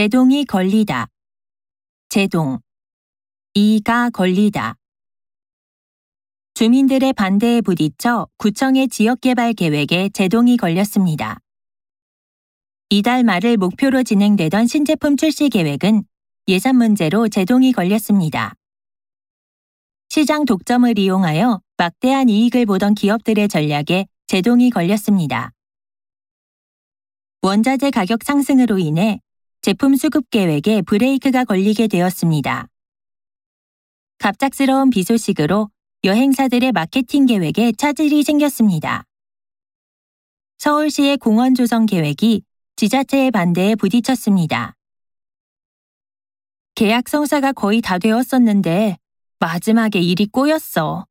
제동이 걸리다. 제동. 이가 걸리다. 주민들의 반대에 부딪혀 구청의 지역개발 계획에 제동이 걸렸습니다. 이달 말을 목표로 진행되던 신제품 출시 계획은 예산 문제로 제동이 걸렸습니다. 시장 독점을 이용하여 막대한 이익을 보던 기업들의 전략에 제동이 걸렸습니다. 원자재 가격 상승으로 인해 제품 수급 계획에 브레이크가 걸리게 되었습니다. 갑작스러운 비 소식으로 여행사들의 마케팅 계획에 차질이 생겼습니다. 서울시의 공원 조성 계획이 지자체의 반대에 부딪혔습니다. 계약 성사가 거의 다 되었었는데 마지막에 일이 꼬였어.